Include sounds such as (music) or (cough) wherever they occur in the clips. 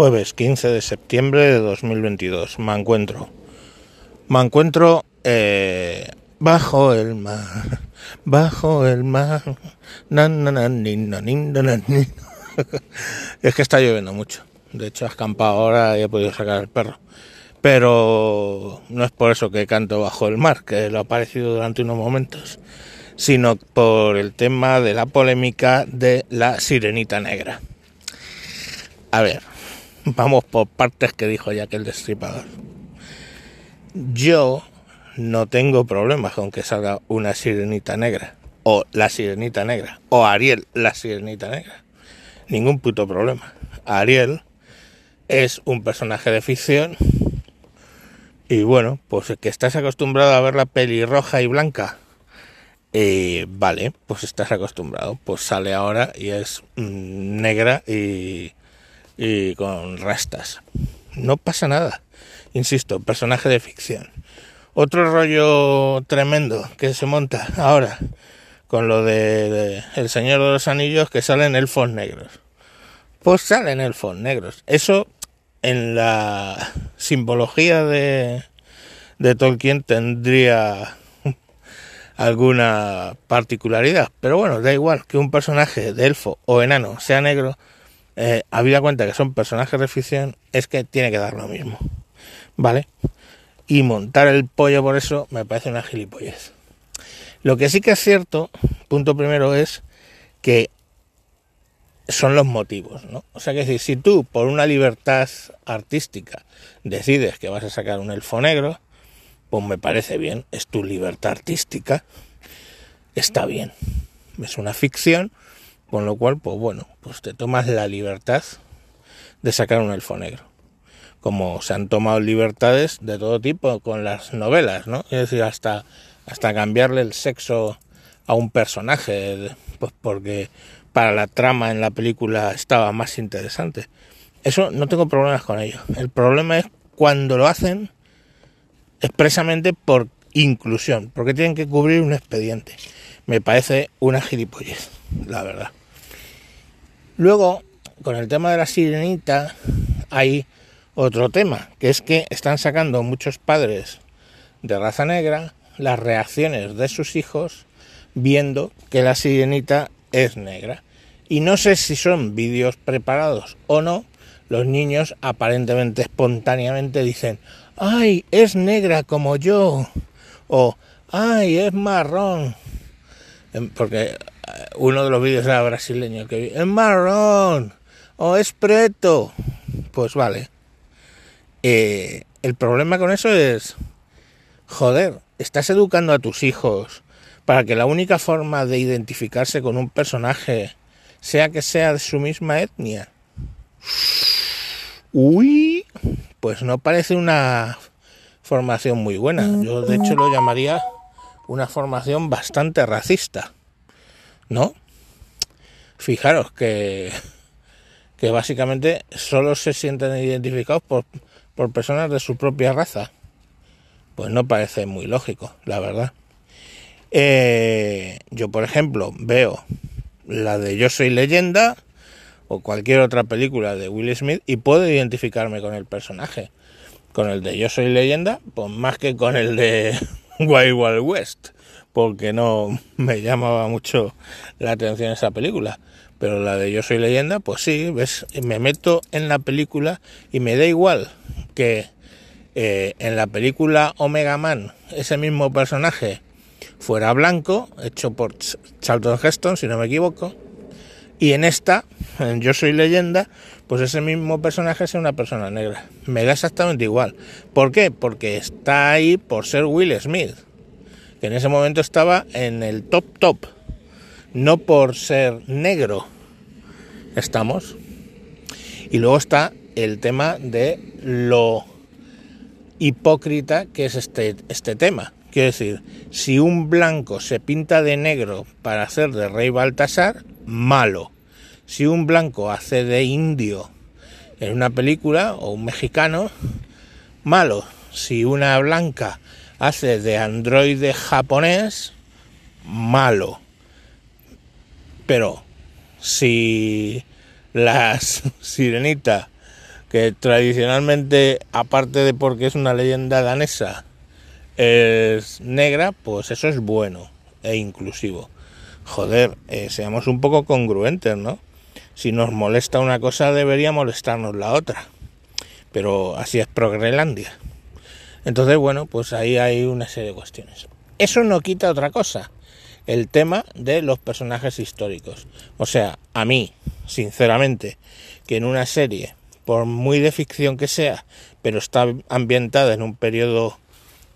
Jueves 15 de septiembre de 2022. Me encuentro. Me encuentro eh, bajo el mar. (laughs) Bajo el mar. es que está lloviendo mucho. De hecho, ha escampado ahora y he podido sacar al perro. Pero no es por eso que canto bajo el mar, que lo ha parecido durante unos momentos, sino por el tema de la polémica de la sirenita negra. A ver, vamos por partes que dijo ya que el destripador. Yo no tengo problemas con que salga una sirenita negra, o la sirenita negra, o Ariel, la sirenita negra. Ningún puto problema. Ariel es un personaje de ficción y bueno, pues que estás acostumbrado a ver la pelirroja y blanca. Eh, vale, pues estás acostumbrado. Pues sale ahora y es mm, negra y y con rastas. No pasa nada. Insisto, personaje de ficción. Otro rollo tremendo que se monta ahora con lo de, El Señor de los Anillos que salen elfos negros. Pues salen elfos negros. Eso en la simbología de, de Tolkien tendría alguna particularidad. Pero bueno, da igual que un personaje de elfo o enano sea negro eh, habida cuenta que son personajes de ficción, es que tiene que dar lo mismo. ¿Vale? Y montar el pollo por eso me parece una gilipollez. Lo que sí que es cierto, punto primero, es que son los motivos, ¿no? O sea, que si tú por una libertad artística decides que vas a sacar un elfo negro, pues me parece bien, es tu libertad artística, está bien. Es una ficción, con lo cual, pues bueno, pues te tomas la libertad de sacar un elfo negro. Como se han tomado libertades de todo tipo con las novelas, ¿no? Es decir, hasta, hasta cambiarle el sexo a un personaje, pues porque para la trama en la película estaba más interesante. Eso no tengo problemas con ello. El problema es cuando lo hacen expresamente por inclusión, porque tienen que cubrir un expediente. Me parece una gilipollez, la verdad. Luego, con el tema de la sirenita, hay otro tema, que es que están sacando muchos padres de raza negra las reacciones de sus hijos viendo que la sirenita es negra. Y no sé si son vídeos preparados o no, los niños aparentemente espontáneamente dicen, ay, es negra como yo, o ay, es marrón, em, porque uno de los vídeos era brasileño que vi, es marrón o es preto. Pues vale. Eh, el problema con eso es, joder, estás educando a tus hijos para que la única forma de identificarse con un personaje sea que sea de su misma etnia. Uy, pues no parece una formación muy buena. Yo de hecho lo llamaría una formación bastante racista. ¿No? Fijaros que, que básicamente solo se sienten identificados por, por personas de su propia raza. Pues no parece muy lógico, la verdad. Eh, yo, por ejemplo, veo la de Yo soy leyenda o cualquier otra película de Will Smith y puedo identificarme con el personaje. Con el de Yo soy leyenda, pues más que con el de (laughs) Wild Wild West porque no (laughs) me llamaba mucho la atención esa película. Pero la de Yo Soy Leyenda, pues sí, ves, me meto en la película y me da igual que eh, en la película Omega Man ese mismo personaje fuera blanco, hecho por Charlton Heston, si no me equivoco, y en esta, en Yo Soy Leyenda, pues ese mismo personaje es una persona negra. Me da exactamente igual. ¿Por qué? Porque está ahí por ser Will Smith que en ese momento estaba en el top top, no por ser negro. Estamos. Y luego está el tema de lo hipócrita que es este, este tema. Quiero decir, si un blanco se pinta de negro para hacer de rey Baltasar, malo. Si un blanco hace de indio en una película, o un mexicano, malo. Si una blanca hace de androide japonés malo. Pero si la (laughs) sirenita que tradicionalmente, aparte de porque es una leyenda danesa, es negra, pues eso es bueno e inclusivo. Joder, eh, seamos un poco congruentes, ¿no? Si nos molesta una cosa, debería molestarnos la otra. Pero así es Progrelandia. Entonces, bueno, pues ahí hay una serie de cuestiones. Eso no quita otra cosa, el tema de los personajes históricos. O sea, a mí, sinceramente, que en una serie por muy de ficción que sea, pero está ambientada en un periodo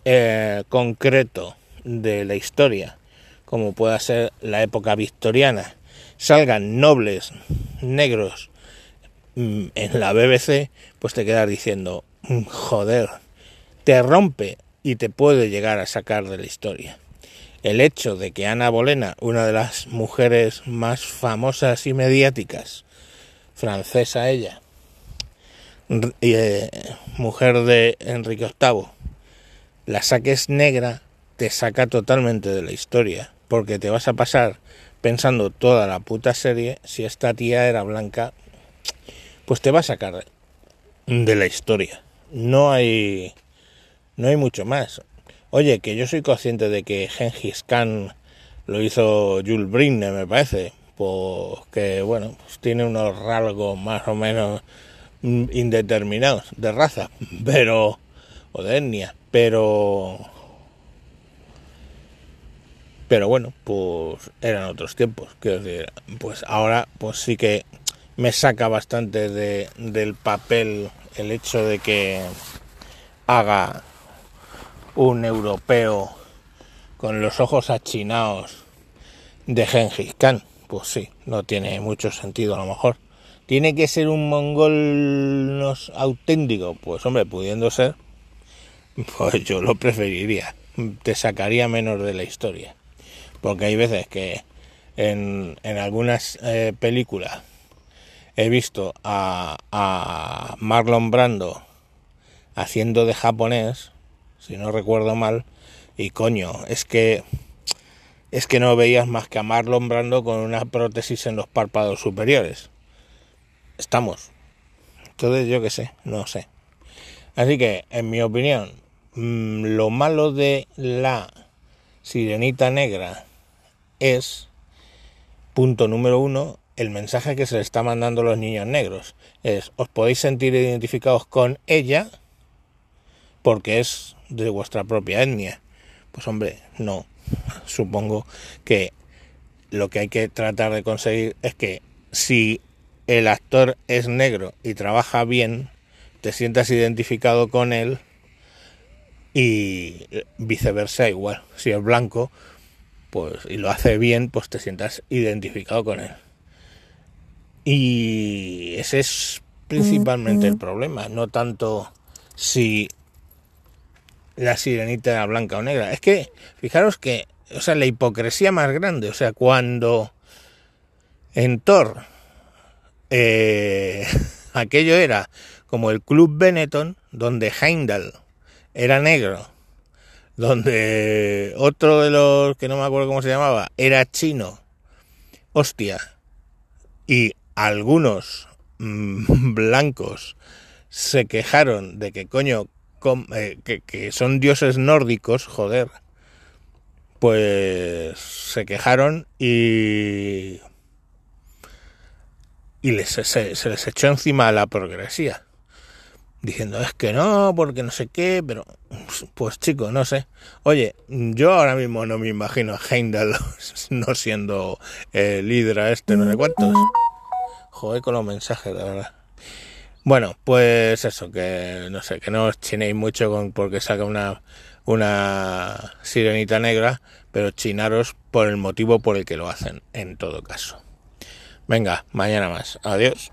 eh, concreto de la historia, como pueda ser la época victoriana, salgan nobles negros mm, en la BBC, pues te quedas diciendo, mm, joder, te rompe y te puede llegar a sacar de la historia. El hecho de que Ana Bolena, una de las mujeres más famosas y mediáticas, francesa ella, eh, mujer de Enrique VIII, la saques negra, te saca totalmente de la historia, porque te vas a pasar pensando toda la puta serie, si esta tía era blanca, pues te va a sacar de la historia. No hay, no hay mucho más. Oye, que yo soy consciente de que Gengis Khan lo hizo Jules Brine, me parece, pues que bueno, pues tiene unos rasgos más o menos indeterminados de raza, (laughs) pero o de etnia, pero pero bueno, pues eran otros tiempos, quiero decir, pues ahora pues sí que me saca bastante de, del papel el hecho de que haga un europeo con los ojos achinados de Gengis Khan. Pues sí, no tiene mucho sentido a lo mejor. ¿Tiene que ser un mongol auténtico? Pues hombre, pudiendo ser, pues yo lo preferiría. Te sacaría menos de la historia. Porque hay veces que en, en algunas eh, películas he visto a, a Marlon Brando haciendo de japonés, si no recuerdo mal, y coño, es que es que no veías más que a Marlon Brando con una prótesis en los párpados superiores estamos. Entonces yo qué sé, no sé. Así que, en mi opinión, mm, lo malo de la sirenita negra es, punto número uno, el mensaje que se le está mandando a los niños negros. Es, os podéis sentir identificados con ella porque es de vuestra propia etnia. Pues hombre, no. Supongo que lo que hay que tratar de conseguir es que si el actor es negro y trabaja bien, te sientas identificado con él y viceversa igual. Si es blanco, pues y lo hace bien, pues te sientas identificado con él. Y ese es principalmente el problema, no tanto si la sirenita blanca o negra. Es que, fijaros que, o sea, la hipocresía más grande, o sea, cuando en Thor eh, (laughs) aquello era como el Club Benetton, donde Heimdall era negro, donde otro de los que no me acuerdo cómo se llamaba era chino, hostia, y algunos mm, (laughs) blancos se quejaron de que coño, eh, que, son dioses nórdicos, joder, pues se quejaron y y les, se, les echó encima la progresía. Diciendo, es que no, porque no sé qué, pero pues chico, no sé. Oye, yo ahora mismo no me imagino a Heimdall (laughs) no siendo el líder a este, no sé cuántos. Joder con los mensajes, de verdad. Bueno, pues eso, que no sé, que no os chinéis mucho con porque saca una, una sirenita negra, pero chinaros por el motivo por el que lo hacen, en todo caso. Venga, mañana más. Adiós.